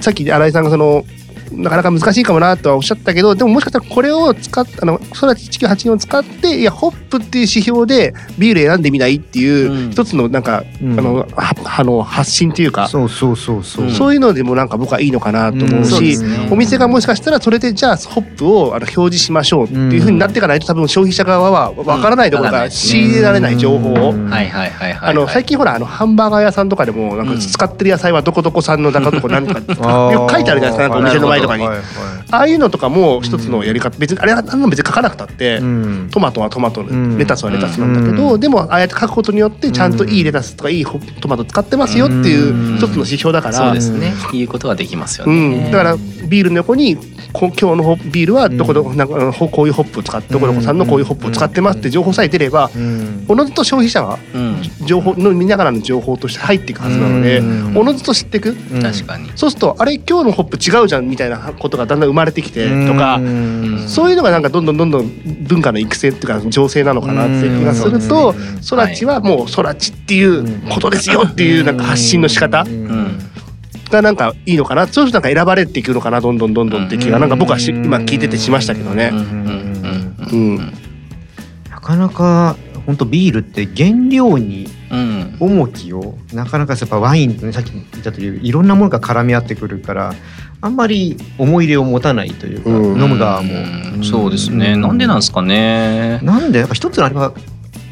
さっき新井さんがそのなかなか難しいかもなとはおっしゃったけどでももしかしたらこれを使っあのソラチ1984を使っていやホップっていう指標でビール選んでみないっていう、うん。一つのなんか、うん。あのはあの発信っていうか、そうそうそうそう。うんそういうのでもなんか僕はいいのかなと思ううん。そうね。お店がもしかしたらそれでじゃあホップをあの表示しましょうっていうふうになっていかないと多分消費者側はわからないところから仕入れられない情報を。最近ほらあのハンバーガー屋さんとかでもなんかうん使ってる野菜はどこどこ産のだかどこ何とかよく書いてあるじゃないですか。なんかお店の前とかに。はいはい。ああいうのとかも一つのやり方別にあれはあんなの別に書かなくたってうん。トマトはトマトん。レタスはレタスなんだけどうん。でもああやって書くことによってちゃんといいレタスとかいいホトマト使ってますよっていう一つの指標だから。そうですね。言うことはできますようね、ん、だからビールの横にこ今日のホビールはどこどこなんかこういうホップを使ってどこどこさんのこういうホップを使ってますって情報さえ出ればうん。おのずと消費者はうん。情報の見ながらの情報として入っていくはずなのでうん。おのずと知っていく。うん。確かにそうするとあれ今日のホップ違うじゃんみたいなことがだんだん生まれてきてとかうん。そういうのがなんかどんどんどんどん文化の育成っていうか情勢なのかなっていう気がするとうんソラチはもうソラチっていうことですよっていうなんか発信の仕方うん。がなんかいいのかな。そういうなんか選ばれていくのかなどんどんどんどんって気がなんか僕はし今聞いててしましたけどね。なかなか本当ビールって原料にうん。重きをなかなかやっぱワインとねさっき言ったとおりいろんなものが絡み合ってくるからあんまり思い入れを持たないというか、うん。飲む側も、うん。そうですね。なんでなんですかね。なんで？やっぱ一つのあれは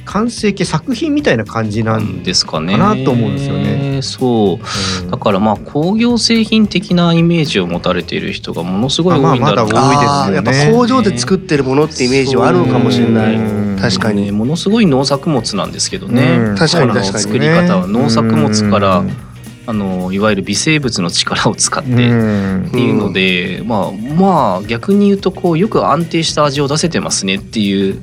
完成形作品みたいな感じななんんですかね。かなと思うんですよねそう。うん。だからまあ工業製品的なイメージを持たれている人がものすごい多いんだろうあまあまだ多いですよね。やっぱ工場で作ってるものってイメージはあるのかもしれない。うん。確かに。ねものすごい農作物なんですけどね、うん。確かにあの確かに作り方は農作物からうんあのいわゆる微生物の力を使ってっうん。ていうので、まあまあ逆に言うとこうよく安定した味を出せてますねっていう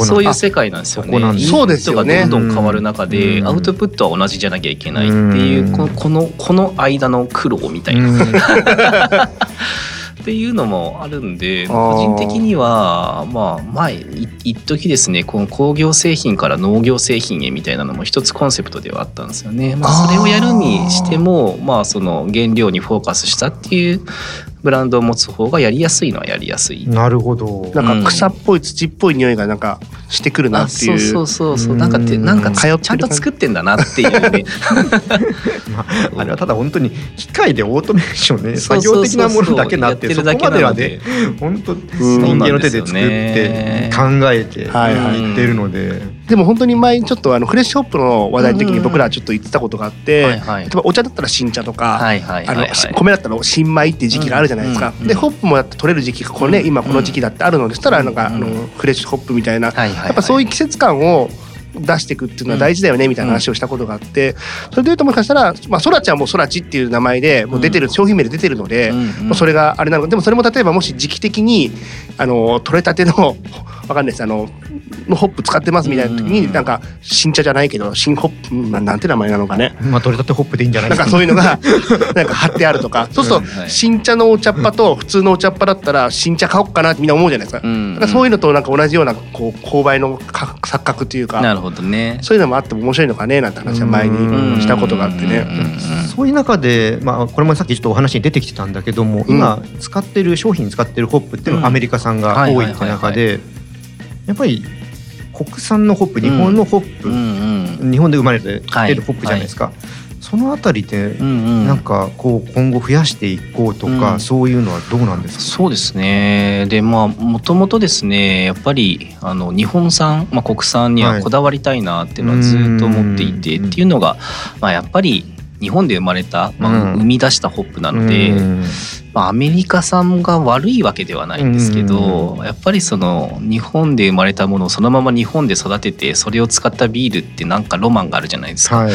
そういう世界なんですよね。インプットそうですよねがどんどん変わる中で、うん。アウトプットは同じじゃなきゃいけないっていう、うん。ここのこの間の苦労みたいな、うん っていうのもあるんで個人的にはまあ前い一時ですねこの工業製品から農業製品へみたいなのも一つコンセプトではあったんですよね。まあ、それをやるにしてもまあその原料にフォーカスしたっていうブランドを持つ方がやりやすいのはやりやすい。なるほど。なんか草っぽい土っぽい匂いがなんかしてくるなあっていう。そうそうそうそう。なんかてなんかちゃんと作ってんだなっていう。ね まあ、あれはただ本当に機械でオートメーションね作業的なものだけになってそこまではね本当ん人間の手で作って考えてはいはい。やってるので、でも本当に前にちょっとあのフレッシュホップの話題の時に僕らちょっと言ってたことがあって、はいはい。例えばお茶だったら新茶とか、はいはいあのはいはい。し米だったら新米っていう時期があるじゃないですか。うんうんでホップもだって取れる時期がこれね、うん今この時期だってあるのでしたらなんか、うんあのフレッシュホップみたいな、はいはいはい。やっぱそういう季節感を出していくっていうのは大事だよねみたいな話をしたことがあってそれでいうともしかしたらまあそらちゃんもそらちっていう名前でもう出てる商品名で出てるのでまあそれがあれなのでもそれも例えばもし時期的にあの取れたてのわかんないです。あののホップ使ってますみたいな時になんか新茶じゃないけど新ホップななんて名前なのかね。まあ取れたてホップでいいんじゃない？なんかそういうのが なんか貼ってあるとか。そうすると新茶のお茶っ葉と普通のお茶っ葉だったら新茶買おうかなってみんな思うじゃないですか,、かそういうのとなんか同じようなこう購買の錯覚というか。なるほどね。そういうのもあっても面白いのかねなんて話は前にしたことがあってね。そういう中で、まあ、これもさっきちょっとお話に出てきてたんだけども、今使ってる商品に使ってるホップっていうのはアメリカ産が多いって中でやっぱり国産のホップ日本のホップ、日本で生まれてるホップじゃないですか。そのあたりでなんかこう今後増やしていこうとか、そういうのはどうなんですか、そうですね。でまあもともとですねやっぱりあの日本産、まあ、国産にはこだわりたいなっていうのはずっと思っていて、っていうのが、まあ、やっぱり日本で生まれた、まあ、生み出したホップなので、まあ、アメリカ産が悪いわけではないんですけど、やっぱりその日本で生まれたものをそのまま日本で育ててそれを使ったビールってなんかロマンがあるじゃないですか。はい、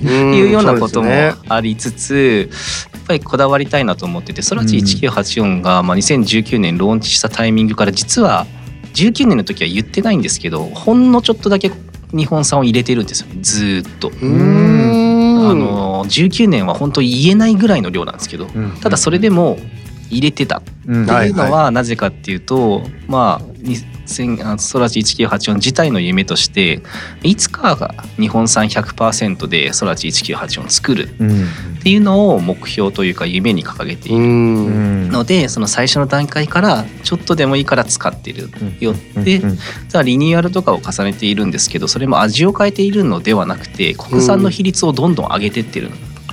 いうようなこともありつつ、やっぱりこだわりたいなと思っててソラチ1984がまあ2019年ローンチしたタイミングから実は19年の時は言ってないんですけどほんのちょっとだけ日本産を入れてるんですよ。ねずっと。あの19年は本当言えないぐらいの量なんですけど、ただそれでも入れてた。っていうのはなぜかっていうと、まあソラチ1984自体の夢としていつかが日本産100%でソラチ1984を作る。っていうのを目標というか夢に掲げている。のでその最初の段階からちょっとでもいいから使ってるよってじゃあリニューアルとかを重ねているんですけどそれも味を変えているのではなくて国産の比率をどんどん上げてってる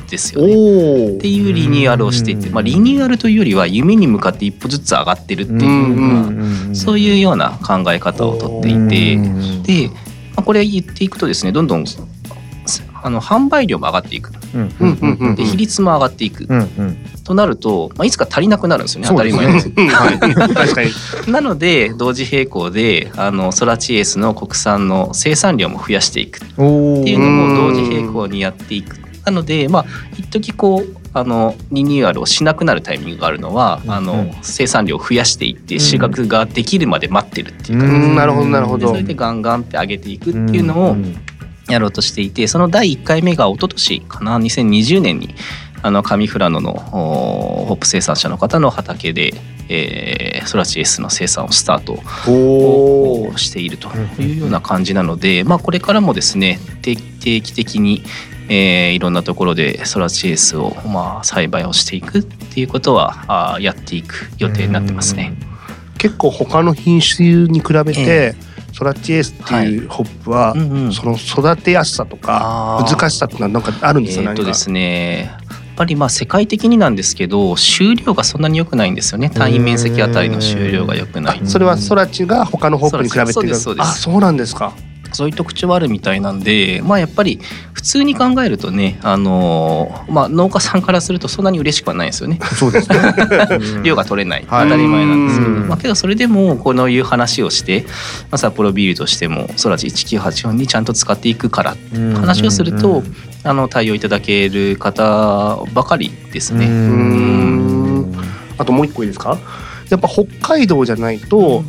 ですよね。っていうリニューアルをしていて、まあ、リニューアルというよりは夢に向かって一歩ずつ上がってるっていうまあ、そういうような考え方をとっていてで、まあ、これ言っていくとですねどんどんあの販売量も上がっていく、で比率も上がっていく、となると、まあ、いつか足りなくなるんですよね当たり前です。確かに。なので同時並行であのソラチエースの国産の生産量も増やしていく。っていうのも同時並行にやっていくなのでまあ一時こうあのリニューアルをしなくなるタイミングがあるのは、うん、あの生産量を増やしていって収穫ができるまで待ってるっていう感じうん、なるほどなるほど。それでガンガンって上げていくっていうのをやろうとしていてその第1回目が一昨年かな2020年にあの上富良野のホップ生産者の方の畑で、えー、ソラチエスの生産をスタートをしているというような感じなので、まあ、これからもですね定期的にえー、いろんなところでソラチエースを、まあ、栽培をしていくっていうことはあやっていく予定になってますね。結構他の品種に比べて、えー、ソラチエースっていうホップは、はいうんうん、その育てやすさとか難しさってのはなんかあるんですか、えー、とですね。やっぱりまあ世界的になんですけど収量がそんなに良くないんですよね。単位面積あたりの収量が良くない。それはソラチが他のホップに比べてあそうなんですか。そういう特徴はあるみたいなんでまあやっぱり普通に考えるとねあのまあ農家さんからするとそんなに嬉しくはないですよね。そうですね。量が取れない。当たり前なんですけど、まあ、けどそれでもこのいう話をして、まあ、札幌ビールとしてもソラジ1984にちゃんと使っていくから話をするとあの対応いただける方ばかりですね。あともう一個いいですか？やっぱ北海道じゃないと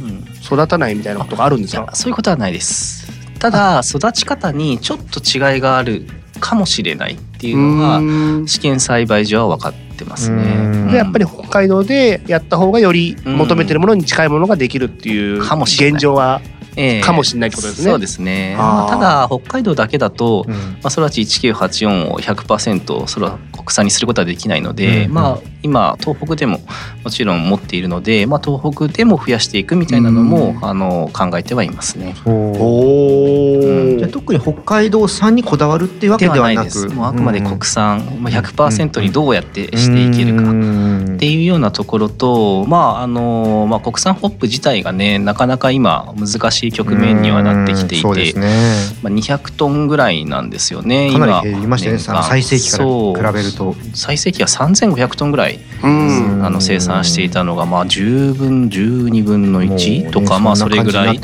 育たないみたいなことがあるんですか、そういうことはないです。ただ育ち方にちょっと違いがあるかもしれないっていうのが試験栽培所は分かってますね。でやっぱり北海道でやった方がより求めてるものに近いものができるっていう現状はえー、かもしれないってことですね。そうですね。まあ、ただ北海道だけだと、うん、まあソラチ1984を100%それは国産にすることはできないので、うん、まあ今東北でももちろん持っているので、まあ東北でも増やしていくみたいなのも、うん、あの考えてはいますね。おお、じゃ特に北海道産にこだわるっていうわけではなく、もうあくまで国産、まあ100%にどうやってしていけるかっていうようなところと、まああのまあ国産ホップ自体がねなかなか今難しい局面にはなってきていて、ね、まあ、200トンぐらいなんですよね今。減りましたね最盛期から比べると。最盛期は3500トンぐらいあの生産していたのがまあ10分12分の1とかまあそれぐらい。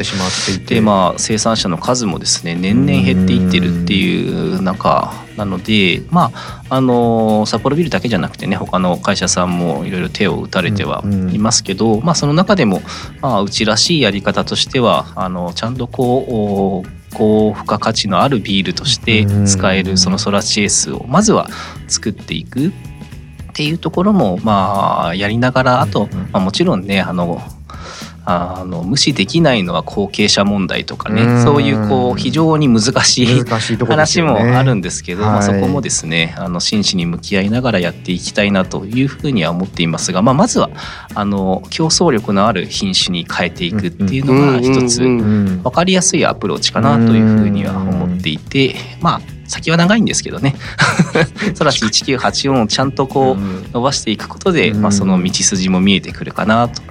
でまあ生産者のの数もですね年々減っていってるっていう中なのでまああの札幌ビルだけじゃなくてね他の会社さんもいろいろ手を打たれてはいますけど、まあ、その中でも、まあ、うちらしいやり方としてはあのちゃんとこう高付加価値のあるビールとして使えるそのソラチエースをまずは作っていくっていうところもまあやりながらあと、まあ、もちろんねあのあの無視できないのは後継者問題とかねそういうこう非常に難しい話もあるんですけど、まあ、そこもですねあの真摯に向き合いながらやっていきたいなというふうには思っていますが、まあ、まずはあの競争力のある品種に変えていくっていうのが一つ分かりやすいアプローチかなというふうには思っていてまあ先は長いんですけどね。ソラシ1984をちゃんとこう伸ばしていくことで、まあ、その道筋も見えてくるかなと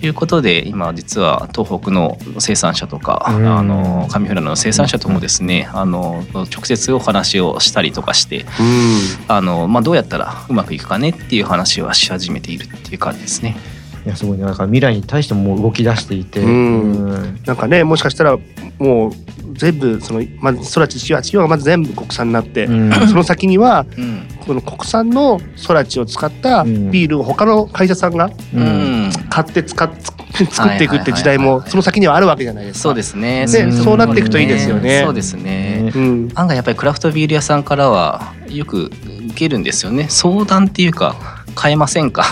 いうことで今実は東北の生産者とか、あの上富良野の生産者ともですねあの直接お話をしたりとかして、あのまあ、どうやったらうまくいくかねっていう話はし始めているっていう感じですね。いやすごいねなんか未来に対しても動き出していて、うん、なんかねもしかしたらもう全部そのまず空知184がまず全部国産になって、うん、その先には、うん、この国産の空知を使ったビールを他の会社さんが買って使っ作っていくって時代もその先にはあるわけじゃないですか。そうですね。で、そうなっていくといいですよね。そうですね。うん、案外やっぱりクラフトビール屋さんからはよく受けるんですよね。相談っていうか。変えませんか？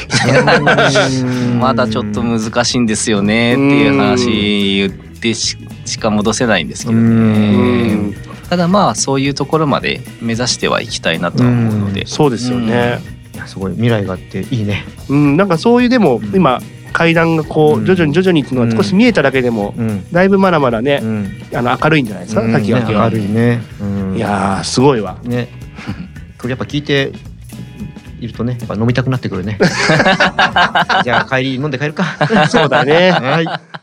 まだちょっと難しいんですよね。っていう話言ってしか戻せないんですけどね。ただまあそういうところまで目指してはいきたいなと思うので。そうですよね。すごい未来があっていいね。うん。なんかそういうでも今階段がこう徐々に徐々にっていうのが少し見えただけでも、だいぶまだまだね、あの明るいんじゃないですか、先が。明るいね、いやすごいわ。ね。これやっぱ聞いているとねやっぱ飲みたくなってくるね。じゃあ帰り飲んで帰るか。そうだね。はい。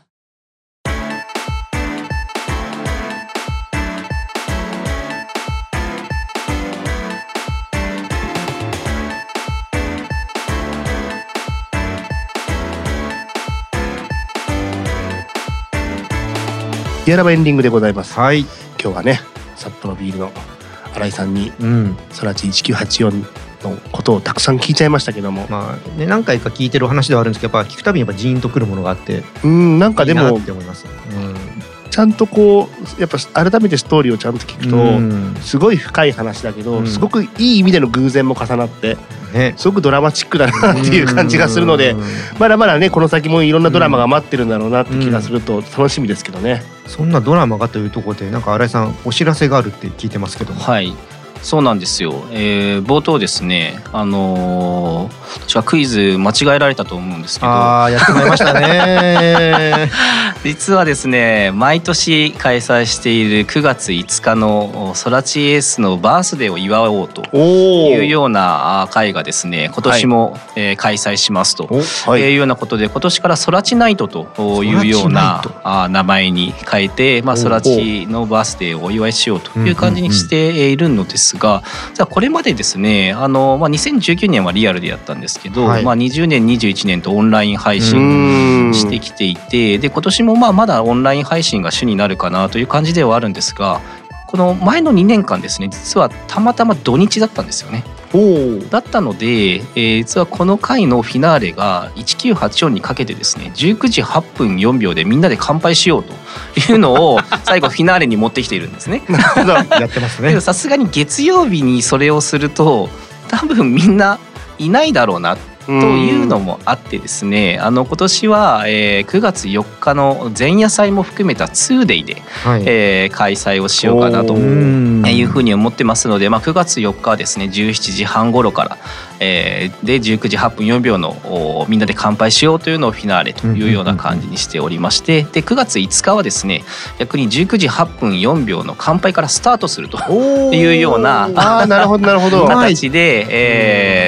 ティアラバエンディングでございます。はい。今日はね、札幌ビールの新井さんに、うん、ソラチ1984のことをたくさん聞いちゃいましたけども、まあね、何回か聞いてる話ではあるんですけどやっぱ聞くたびにやっぱジーンとくるものがあってうんなんかでもって思います、うん。ちゃんとこうやっぱ改めてストーリーをちゃんと聞くと、うん、すごい深い話だけど、うん、すごくいい意味での偶然も重なって、ね、すごくドラマチックだなっていう感じがするので、まだまだねこの先もいろんなドラマが待ってるんだろうなって気がすると楽しみですけどね。そんなドラマがというところでなんか新井さんお知らせがあるって聞いてますけどはいそうなんですよ、えー、冒頭ですねあのー、私はクイズ間違えられたと思うんですけど。ああやってまいりましたね。実はですね毎年開催している9月5日のソラチエースのバースデーを祝おうというような会がですね今年も、はい、えー、開催しますと。い。うようなことで今年からソラチナイトというようなあ名前に変えて、まあ、ソラチのバースデーをお祝いしようという感じにしているのですが、じゃあこれまでですねあの、まあ、2019年はリアルでやったんですけど、はい、まあ、20年21年とオンライン配信してきていてで今年もまあまだオンライン配信が主になるかなという感じではあるんですがこの前の2年間ですね実はたまたま土日だったんですよね。だったので、えー、実はこの回のフィナーレが1984にかけてですね19時8分4秒でみんなで乾杯しようというのを 最後フィナーレに持ってきているんですね。やってますね。さすがに月曜日にそれをすると多分みんないないだろうなというのもあってですねあの今年は、えー、9月4日の前夜祭も含めた 2day で、はい、えー、開催をしようかなというふうに思ってますので、まあ、9月4日はですね17時半頃から、えー、で19時8分4秒のみんなで乾杯しようというのをフィナーレというような感じにしておりましてで9月5日はですね逆に19時8分4秒の乾杯からスタートするというようなあなるほどなるほど。形で、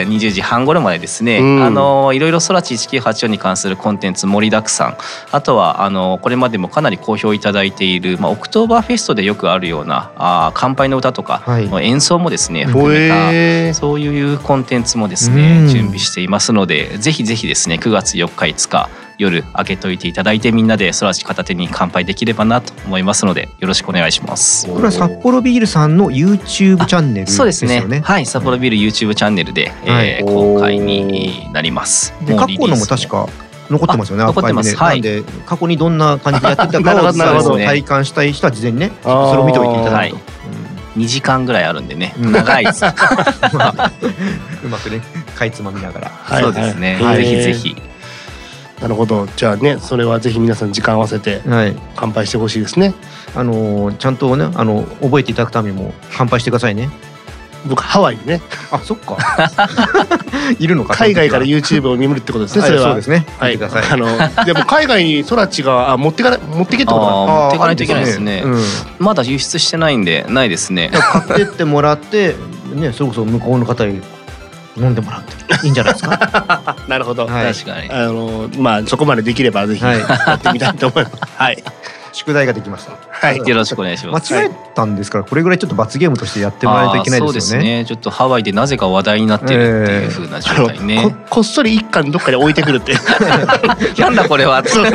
えー、20時半頃までですねあのいろいろ空知1984に関するコンテンツ盛りだくさん。あとはあのこれまでもかなり好評いただいている、まあ、オクトーバーフェストでよくあるようなあ乾杯の歌とかの演奏もですね、はい、含めたそういうコンテンツもですね準備していますのでぜひぜひですね9月4日5日夜開けといていただいてみんなで空地片手に乾杯できればなと思いますのでよろしくお願いします。これは札幌ビールさんの YouTube チャンネルね。そうですね。はい、札幌ビール YouTube チャンネルで、はいえー公開になります。で過去のも確かか残ってますよね。あ残ってますアーカイブではいで過去にどんな感じでやってたかを 体感したい人は事前にね、それを見ておいていただくと。はい2時間ぐらいあるんでね、うん長いです。う んまあうまくね、かいつまみながら。はいそうですね。はいぜひぜひ。なるほどじゃあねそれはぜひ皆さん時間合わせてはい。乾杯してほしいですねあのーちゃんとね、あの覚えていただくためにも乾杯してくださいね。僕ハワイにねあ、そっか。いるのか。海外から言 YouTube を見るってことですねはそれはいそうですね。はい、見てください。あのでも海外に空知があ持ってかな持ってけってこと持っていかないといけないですねうん。まだ輸出してないんでないですね。買ってってもらって、ね、それこそ向こうの方に飲んでもらっていいんじゃないですか？なるほど、はい確かに。あのまあそこまでできればぜひはいやってみたいと思いますはい 宿題ができました。はい よろしくお願いします。間違えたんですから、これぐらいちょっと罰ゲームとしてやってもらわないといけないあーそうでよね。ですすね。ちょっとハワイでなぜか話題になってるっていう風な状態ね。ここっそり一貫どっかで置いてくるって なんだこれは。そう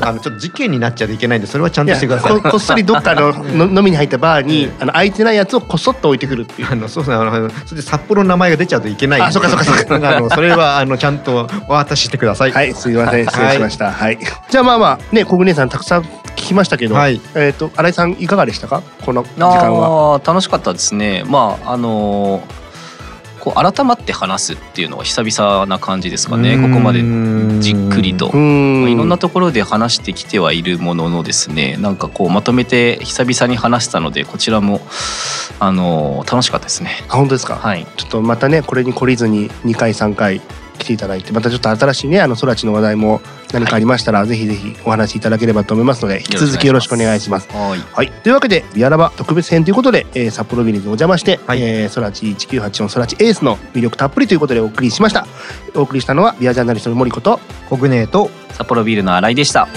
あのちょっと事件になっちゃいけないんで、それはちゃんとしてくださいこ。こっそりどっかのの飲みに入ったバーにあの空いてないやつをこっそっと置いてくるっていうあのそうですね。あのそれで札幌の名前が出ちゃうといけないんで。あそうかそうかそうかあのそれはあのちゃんとお渡ししてください。はいすいません失礼しましたはい、じゃあまあまあね小暮さんたくさん聞きましたけど、はいえっ、と新井さんいかがでしたか？この時間は。楽しかったですね。まああのーこう改まって話すっていうのは久々な感じですかね。ここまでじっくりと。いろんなところで話してきてはいるもののですね。なんかこうまとめて久々に話したのでこちらもあの楽しかったですね。あ本当ですか、はい。ちょっとまたねこれに懲りずに2回3回来ていただいてまたちょっと新しいねあの空知の話題も何かありましたら、ぜひぜひお話しいただければと思いますので引き続きよろしくお願いします。はい。はい、というわけでビアラバ特別編ということで、えー札幌ビリーズにお邪魔して、はい。えー、空知1984空知エースの魅力たっぷりということでお送りしました。お送りしたのはビアジャーナリストの森ことコグネーと札幌ビールの新井でした。